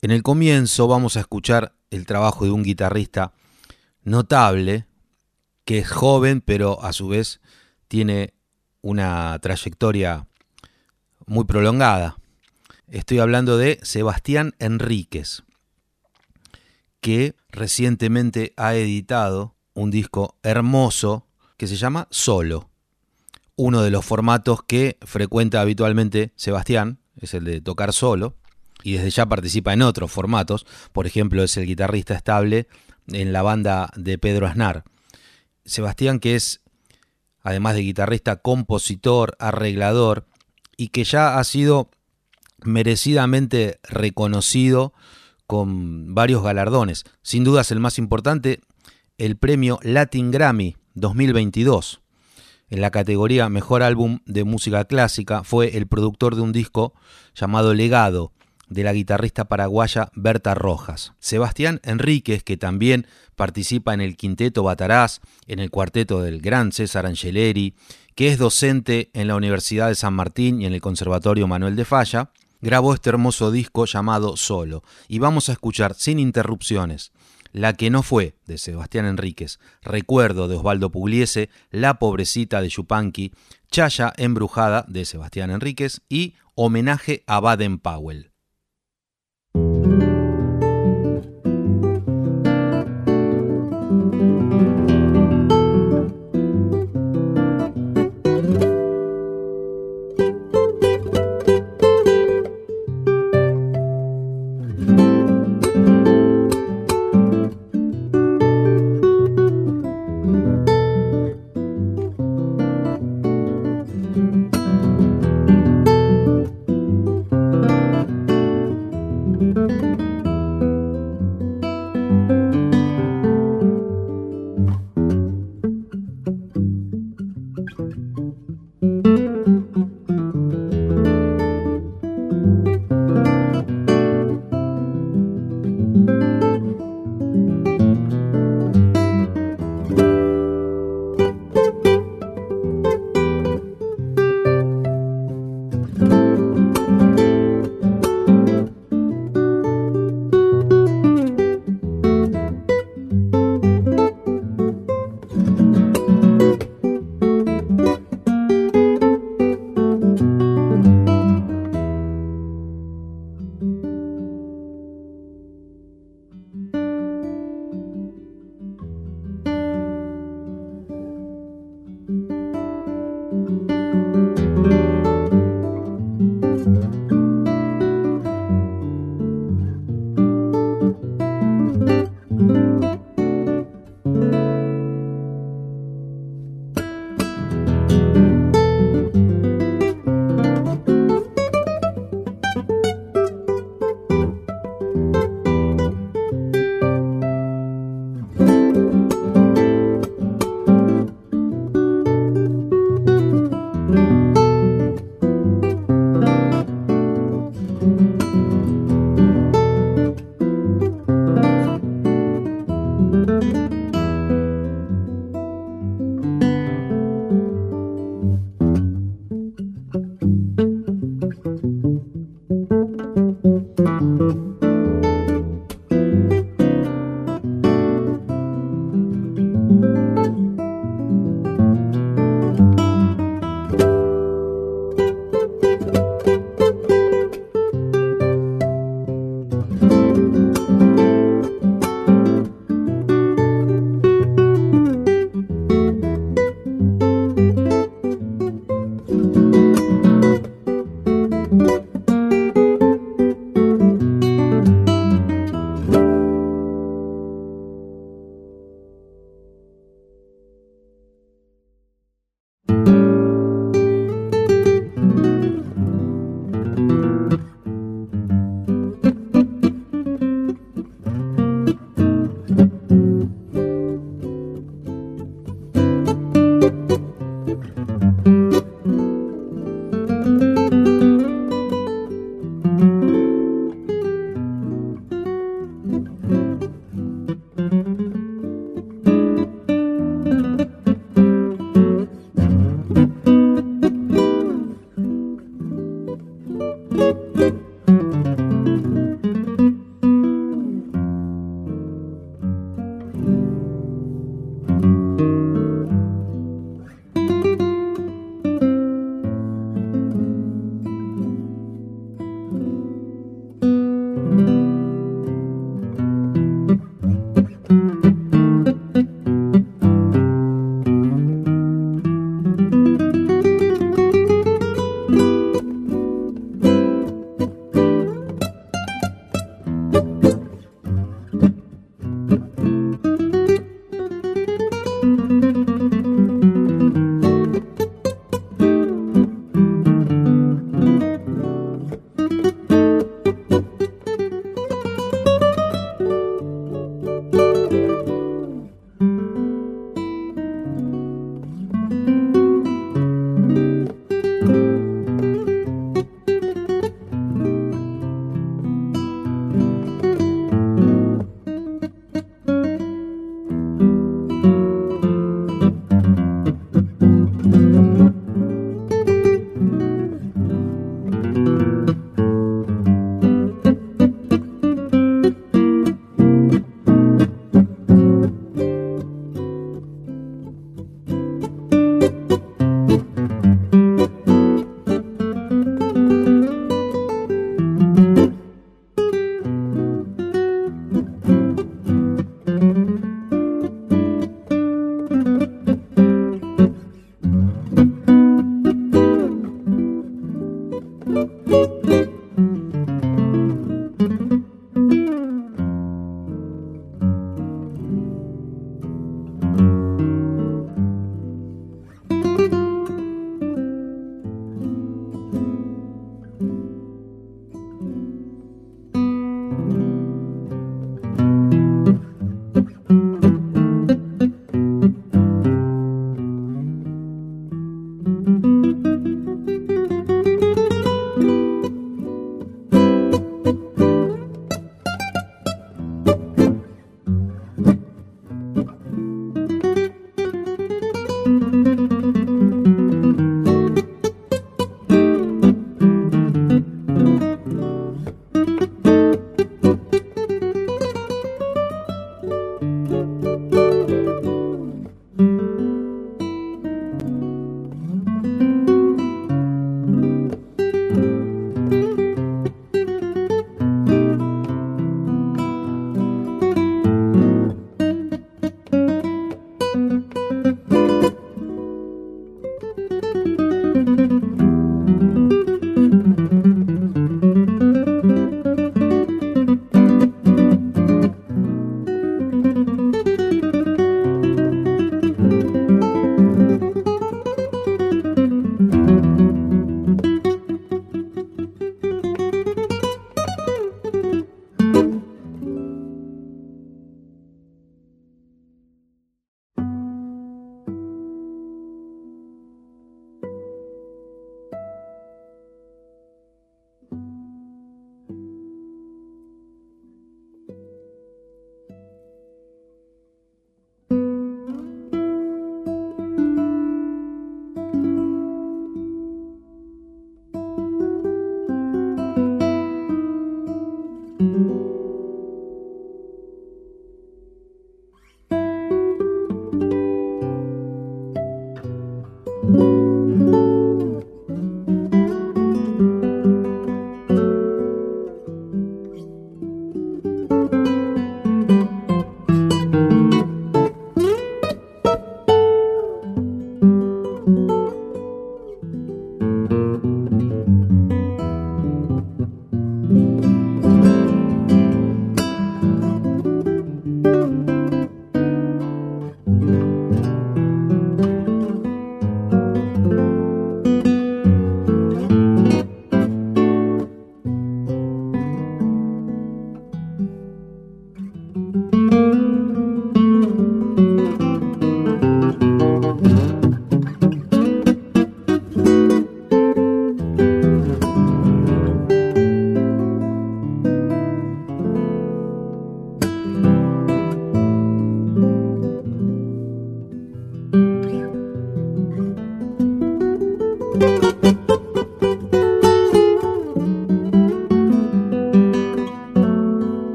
En el comienzo vamos a escuchar el trabajo de un guitarrista notable, que es joven, pero a su vez tiene una trayectoria muy prolongada. Estoy hablando de Sebastián Enríquez, que recientemente ha editado un disco hermoso que se llama Solo. Uno de los formatos que frecuenta habitualmente Sebastián es el de tocar solo y desde ya participa en otros formatos. Por ejemplo, es el guitarrista estable en la banda de Pedro Aznar. Sebastián, que es, además de guitarrista, compositor, arreglador, y que ya ha sido merecidamente reconocido con varios galardones. Sin dudas el más importante, el premio Latin Grammy 2022. En la categoría Mejor Álbum de Música Clásica fue el productor de un disco llamado Legado, de la guitarrista paraguaya Berta Rojas. Sebastián Enríquez, que también participa en el quinteto Bataraz, en el cuarteto del gran César Angeleri, que es docente en la Universidad de San Martín y en el Conservatorio Manuel de Falla, grabó este hermoso disco llamado Solo. Y vamos a escuchar sin interrupciones La que no fue, de Sebastián Enríquez, Recuerdo de Osvaldo Pugliese, La pobrecita de Yupanqui, Chaya embrujada de Sebastián Enríquez y Homenaje a Baden Powell.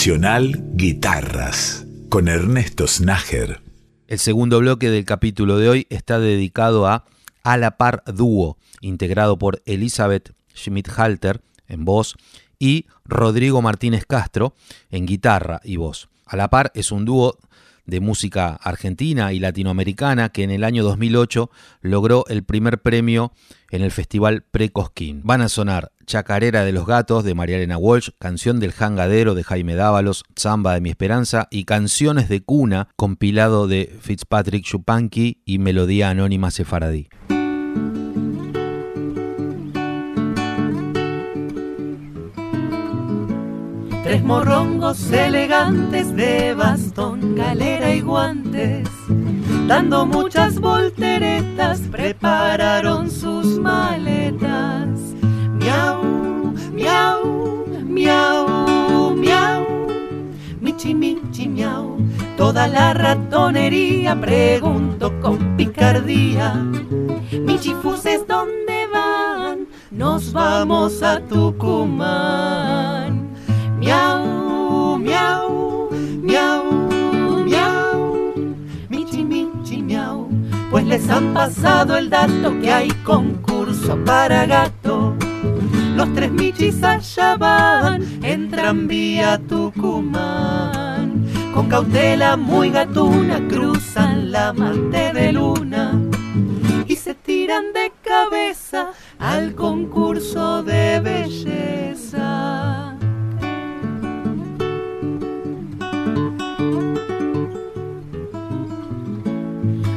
Nacional Guitarras con Ernesto Snager. El segundo bloque del capítulo de hoy está dedicado a A la par dúo, integrado por Elizabeth Schmidt-Halter en voz y Rodrigo Martínez Castro en guitarra y voz. A la par es un dúo de música argentina y latinoamericana que en el año 2008 logró el primer premio en el Festival Precosquín. Van a sonar Chacarera de los Gatos de María Elena Walsh, Canción del Jangadero de Jaime Dávalos, Zamba de mi Esperanza y Canciones de Cuna, compilado de Fitzpatrick Chupanqui y Melodía Anónima Sefaradí. Tres morrongos elegantes de bastón, galera y guantes, dando muchas volteretas, prepararon sus maletas. Miau, miau, miau, miau, michi, michi, miau. Toda la ratonería pregunto con picardía. Michifuses, ¿dónde van? Nos vamos a Tucumán. Les han pasado el dato que hay concurso para gato. Los tres michis allá van, entran vía Tucumán. Con cautela muy gatuna cruzan la mante de luna y se tiran de cabeza al concurso de belleza.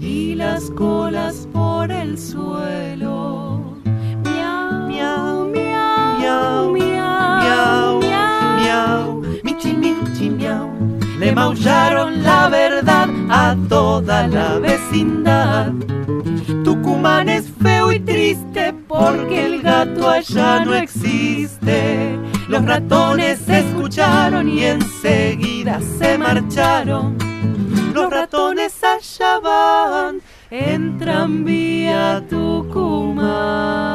y las colas por el suelo. Miau, miau, miau, miau, miau, miau, michi, michi, miau. Le maullaron la verdad a toda la vecindad. Tucumán es feo y triste porque el gato allá no existe. Los ratones escucharon y enseguida se marcharon. Los ratones van en tranvía Tucumán.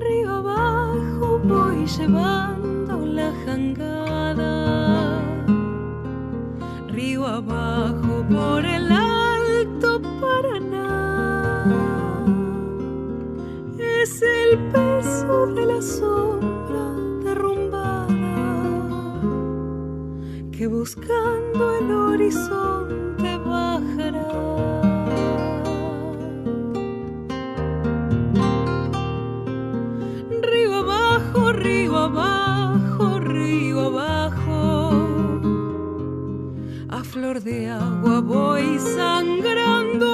Río abajo voy llevando la jangada. Por el alto Paraná. Es el peso de la sombra derrumbada que buscando el horizonte bajará. Río abajo, río abajo, flor de agua voy sangrando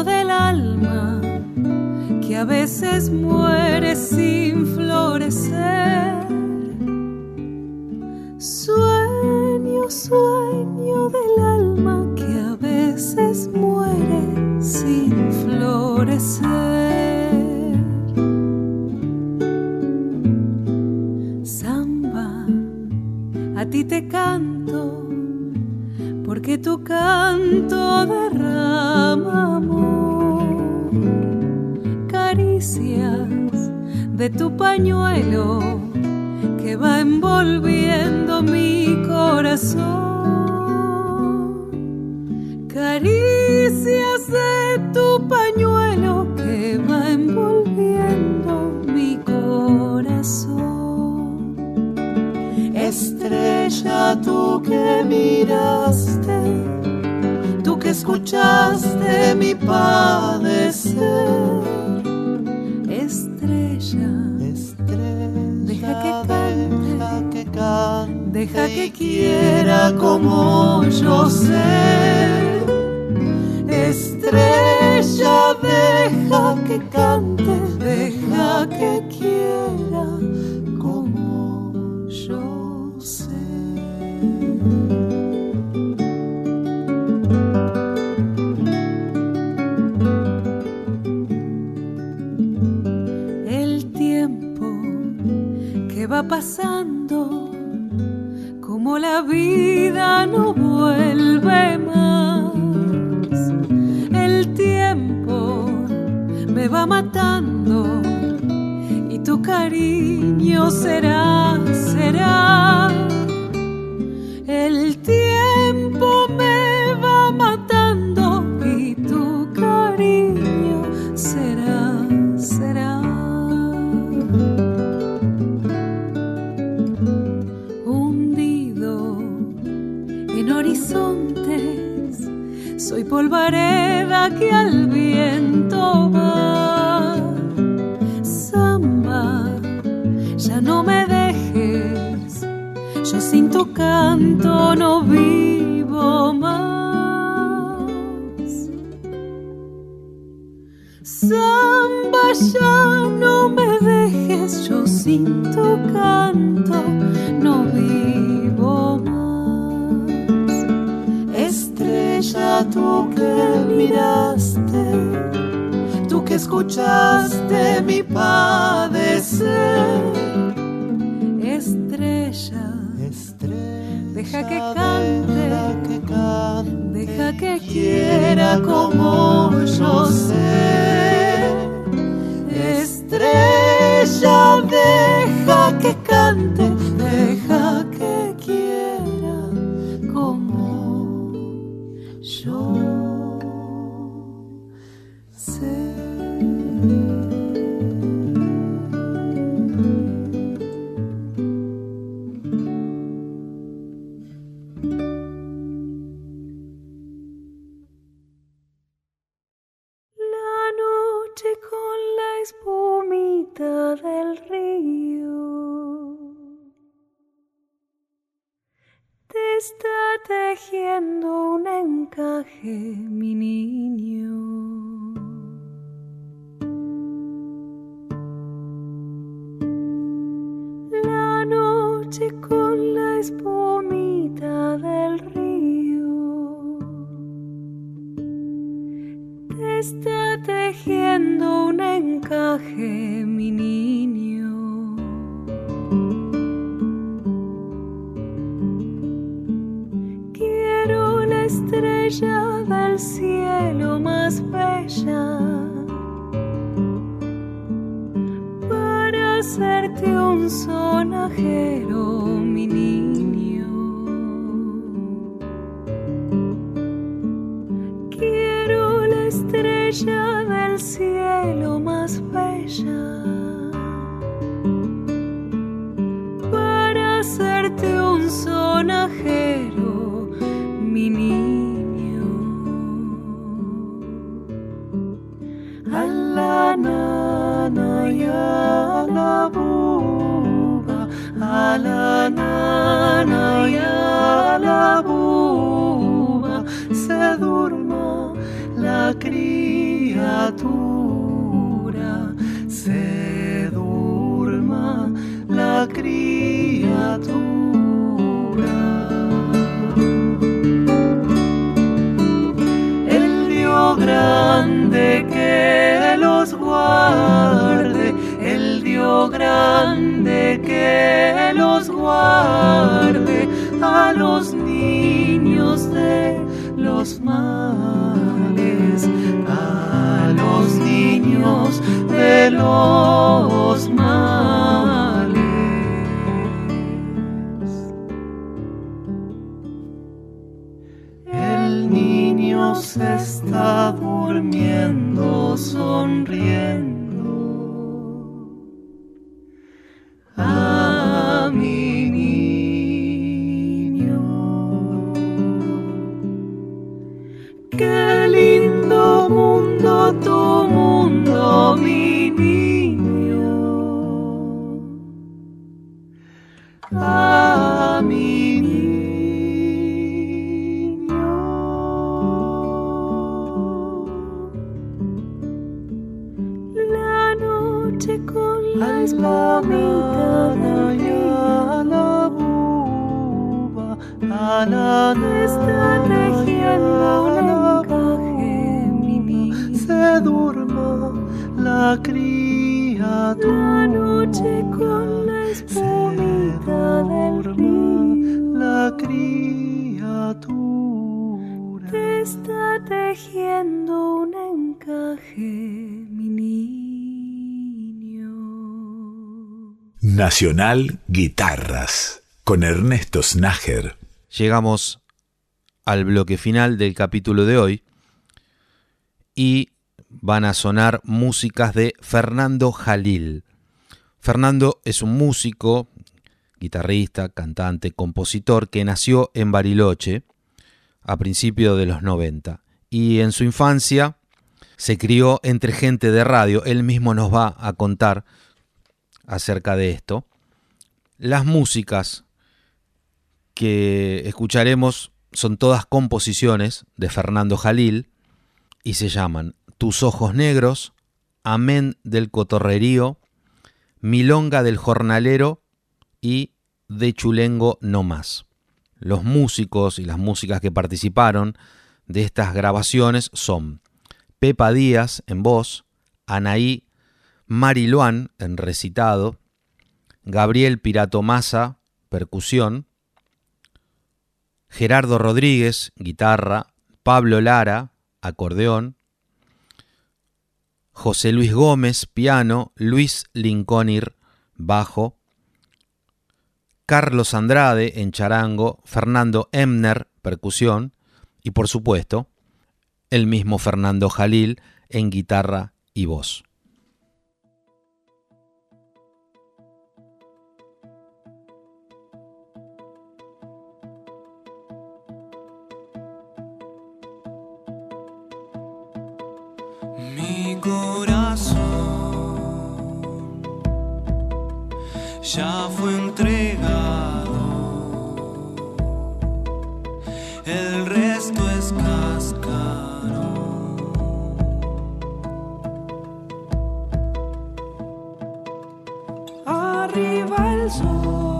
del alma que a veces muere sin florecer. Sueño, sueño del alma que a veces muere sin florecer. Samba, a ti te canto, canto derrama amor, caricias de tu pañuelo que va envolviendo mi corazón. Caricias de tu pañuelo que va envolviendo mi corazón. Estrella, tú que miraste, escuchaste mi padecer. Estrella, deja que cante, deja que quiera como yo sé. Estrella, deja que cante, deja que quiera pasando, como la vida no vuelve más. El tiempo me va matando y tu cariño será, será. Polvareda que al escuchaste mi padecer. Estrella, deja que cante, deja que quiera como yo sé. Está tejiendo un encaje, mi niño. Cielo más bella. Para hacerte un sonajero, grande que los guarde, el Dios grande que los guarde a los niños de los males, a los niños de los Nacional Guitarras con Ernesto Snager. Llegamos al bloque final del capítulo de hoy y van a sonar músicas de Fernando Jalil. Fernando es un músico, guitarrista, cantante, compositor que nació en Bariloche a principios de los 90 y en su infancia se crió entre gente de radio. Él mismo nos va a contar acerca de esto. Las músicas que escucharemos son todas composiciones de Fernando Jalil y se llaman Tus ojos negros, Amén del cotorrerío, Milonga del jornalero y De chulengo no más. Los músicos y las músicas que participaron de estas grabaciones son Pepa Díaz en voz, Anaí Mariluán en recitado, Gabriel Pirato Massa, percusión, Gerardo Rodríguez, guitarra, Pablo Lara, acordeón, José Luis Gómez, piano, Luis Linconir, bajo, Carlos Andrade en charango, Fernando Emner, percusión, y por supuesto, el mismo Fernando Jalil en guitarra y voz. Corazón. Ya fue entregado, el resto es cascarón. Arriba el sol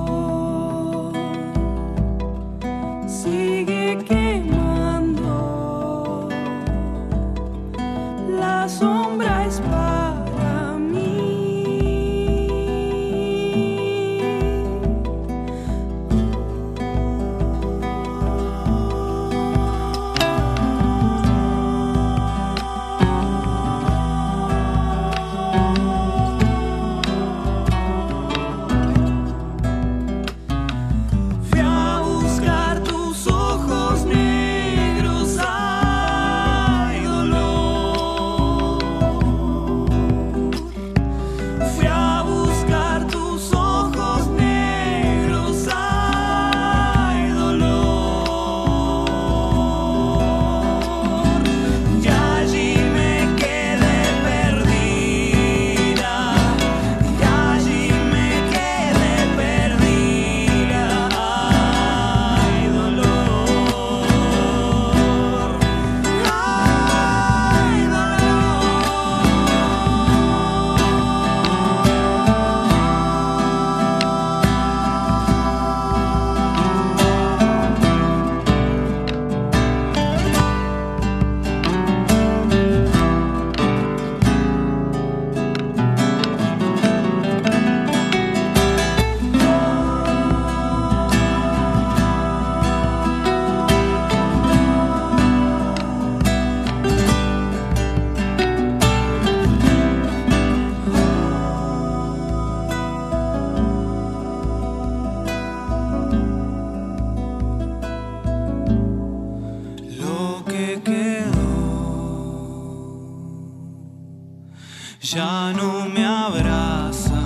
ya no me abraza,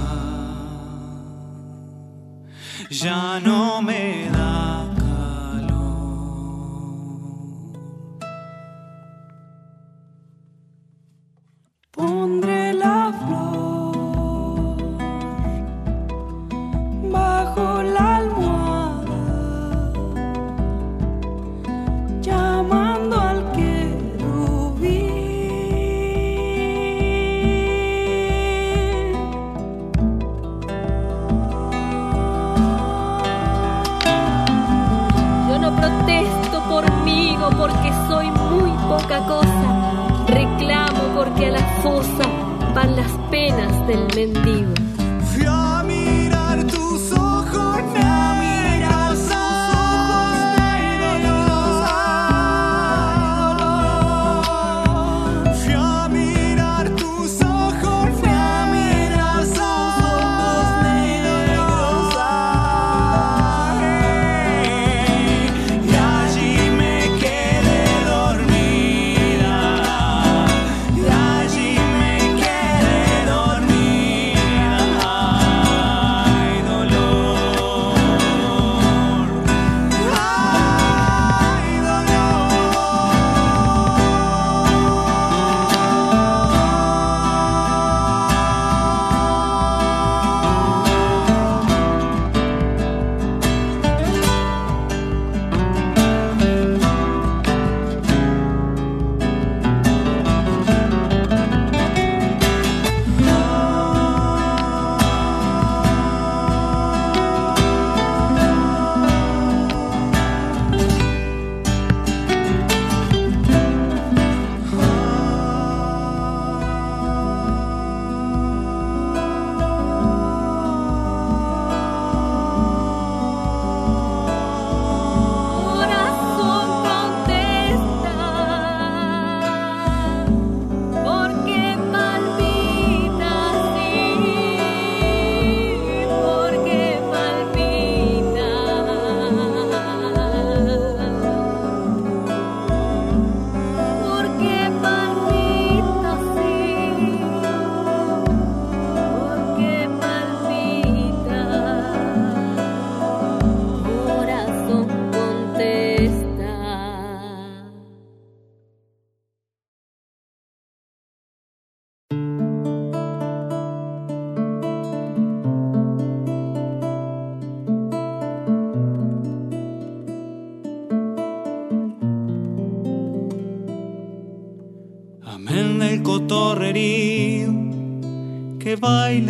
ya no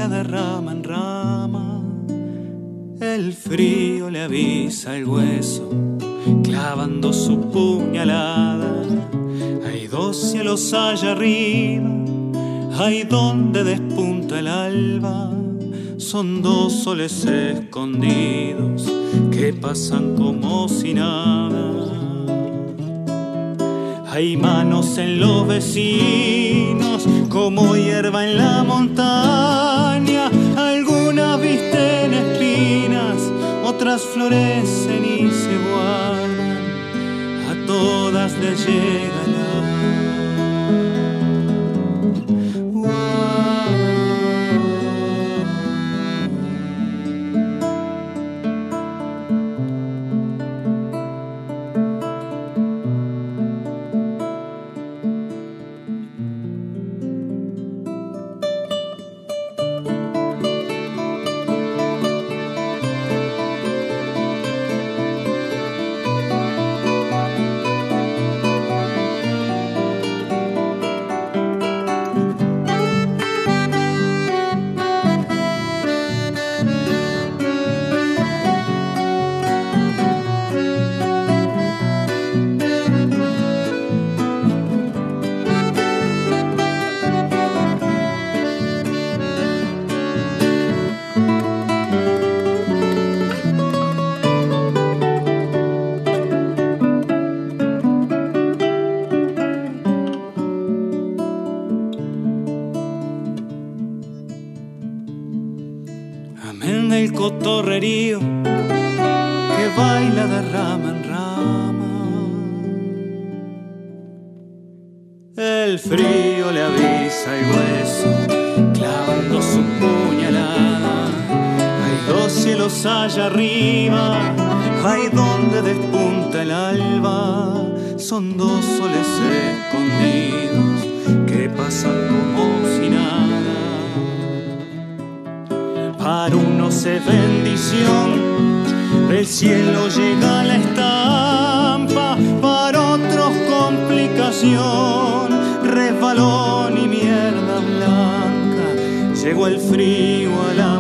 de rama en rama. El frío le avisa el hueso, clavando su puñalada. Hay dos cielos allá arriba, hay donde despunta el alba. Son dos soles escondidos que pasan como si nada. Hay manos en los vecinos, como hierba en la montaña. Florecen y se guardan. A todas les llega Son dos soles escondidos que pasan como si nada. Para unos es bendición, del cielo llega la estampa, para otros complicación, resbalón y mierda blanca, llegó el frío a la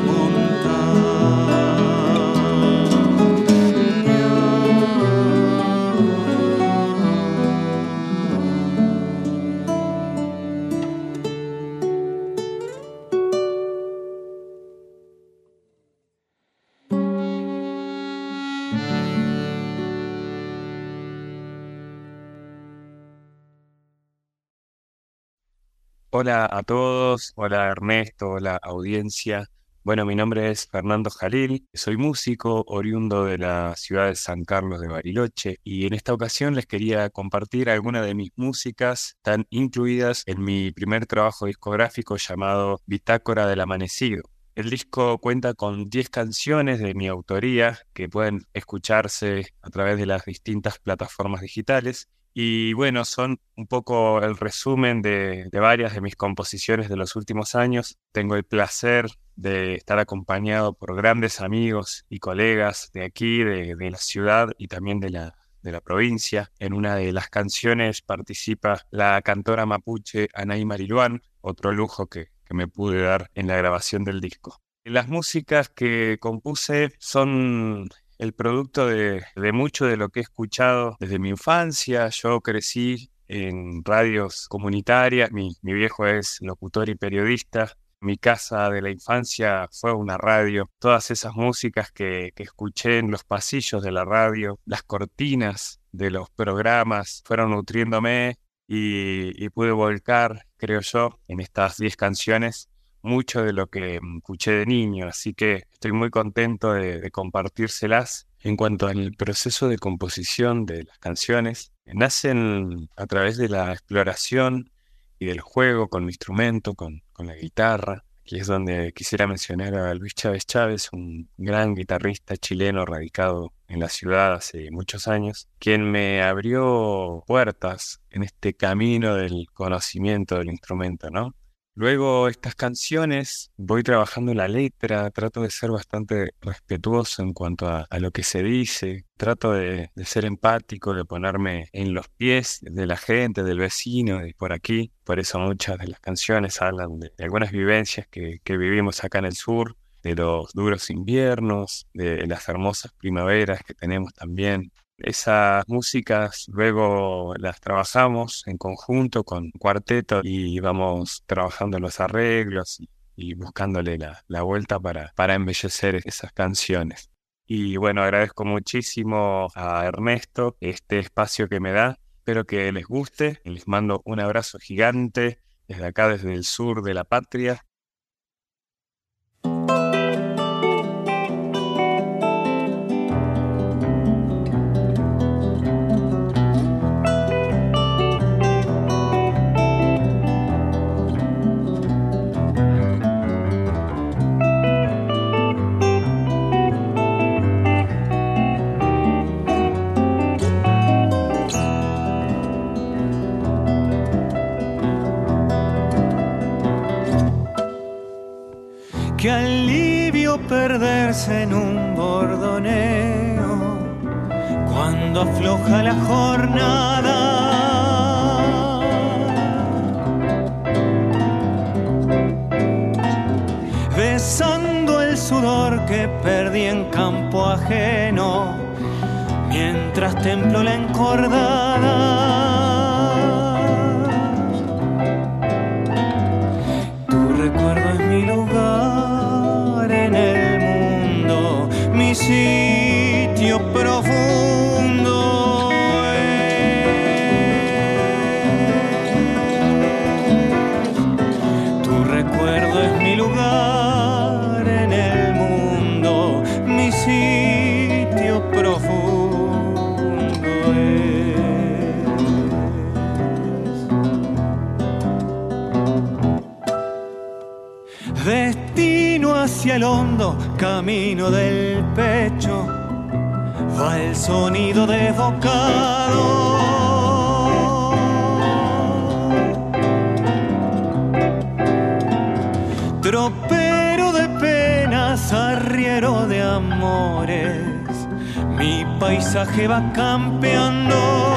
Hola a todos, hola Ernesto, hola audiencia. Bueno, mi nombre es Fernando Jalil, soy músico oriundo de la ciudad de San Carlos de Bariloche y en esta ocasión les quería compartir algunas de mis músicas tan incluidas en mi primer trabajo discográfico llamado Bitácora del Amanecido. El disco cuenta con 10 canciones de mi autoría que pueden escucharse a través de las distintas plataformas digitales y bueno, son un poco el resumen de, varias de mis composiciones de los últimos años. Tengo el placer de estar acompañado por grandes amigos y colegas de aquí, de, de la ciudad y también de la, de la provincia. En una de las canciones participa la cantora mapuche Anaí Mariluán, otro lujo que, que me pude dar en la grabación del disco. Las músicas que compuse son el producto de, mucho de lo que he escuchado desde mi infancia. Yo crecí en radios comunitarias, mi, mi, viejo es locutor y periodista. Mi casa de la infancia fue una radio. Todas esas músicas que, que escuché en los pasillos de la radio, las cortinas de los programas, fueron nutriéndome y, y pude volcar, creo yo, en estas 10 canciones mucho de lo que escuché de niño, así que estoy muy contento de, de, compartírselas. En cuanto al proceso de composición de las canciones, nacen a través de la exploración y del juego con mi instrumento, con, con la guitarra. Aquí es donde quisiera mencionar a Luis Chávez Chávez, un gran guitarrista chileno radicado en la ciudad hace muchos años, quien me abrió puertas en este camino del conocimiento del instrumento, ¿no? Luego estas canciones, voy trabajando la letra, trato de ser bastante respetuoso en cuanto a, lo que se dice, trato de, ser empático, de ponerme en los pies de la gente, del vecino, de por aquí. Por eso muchas de las canciones hablan de, algunas vivencias que, que vivimos acá en el sur, de los duros inviernos, de las hermosas primaveras que tenemos también. Esas músicas luego las trabajamos en conjunto con cuarteto y vamos trabajando los arreglos y, buscándole la, vuelta para, para embellecer esas canciones. Y bueno, agradezco muchísimo a Ernesto este espacio que me da. Espero que les guste. Les mando un abrazo gigante desde acá, desde el sur de la patria. En un bordoneo cuando afloja la jornada. Besando el sudor que perdí en campo ajeno mientras templo la encordada. Camino del pecho va el sonido desbocado. Tropero de penas, arriero de amores, mi paisaje va campeando.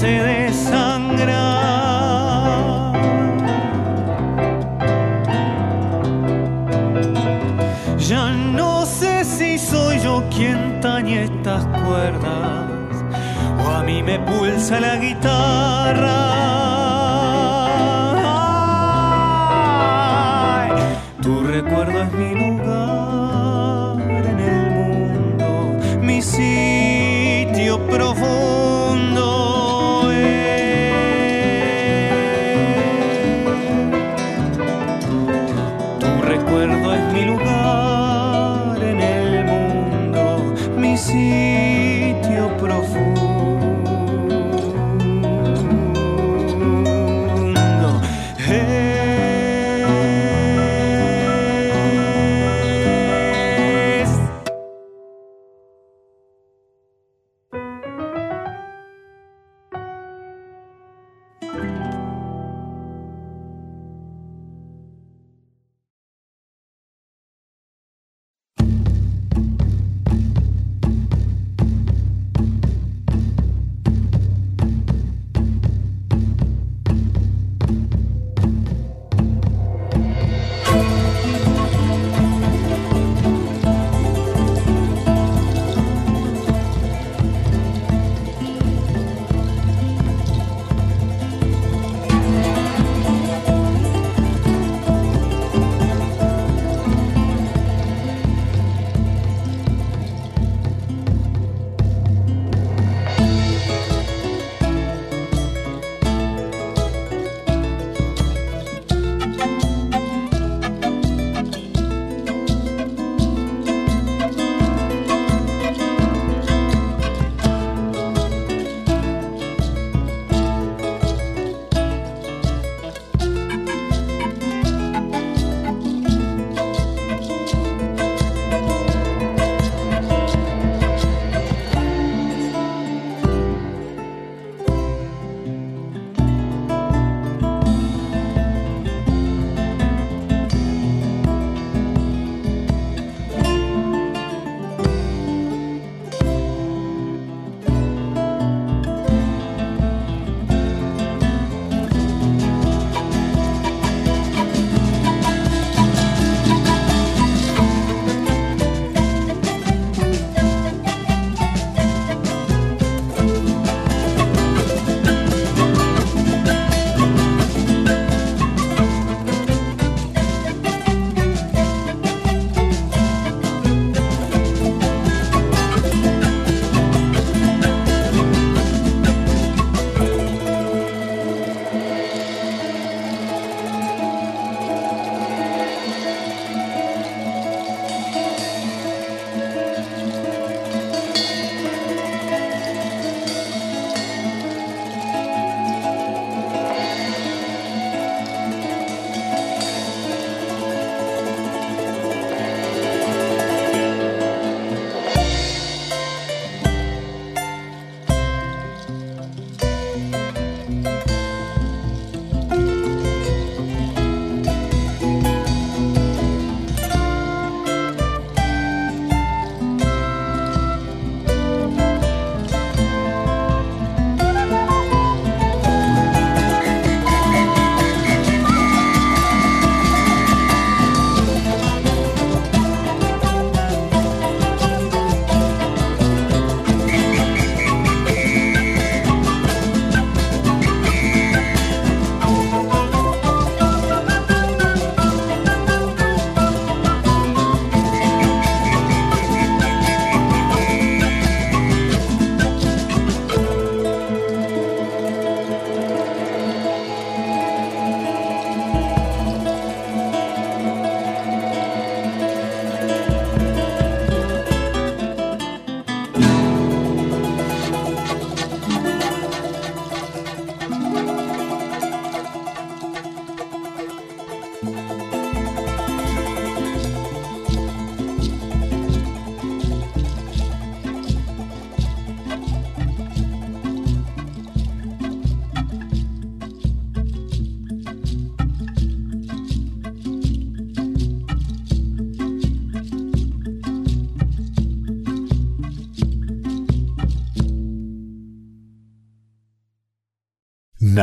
se desangra. Ya no sé si soy yo quien tañe estas cuerdas o a mí me pulsa la guitarra.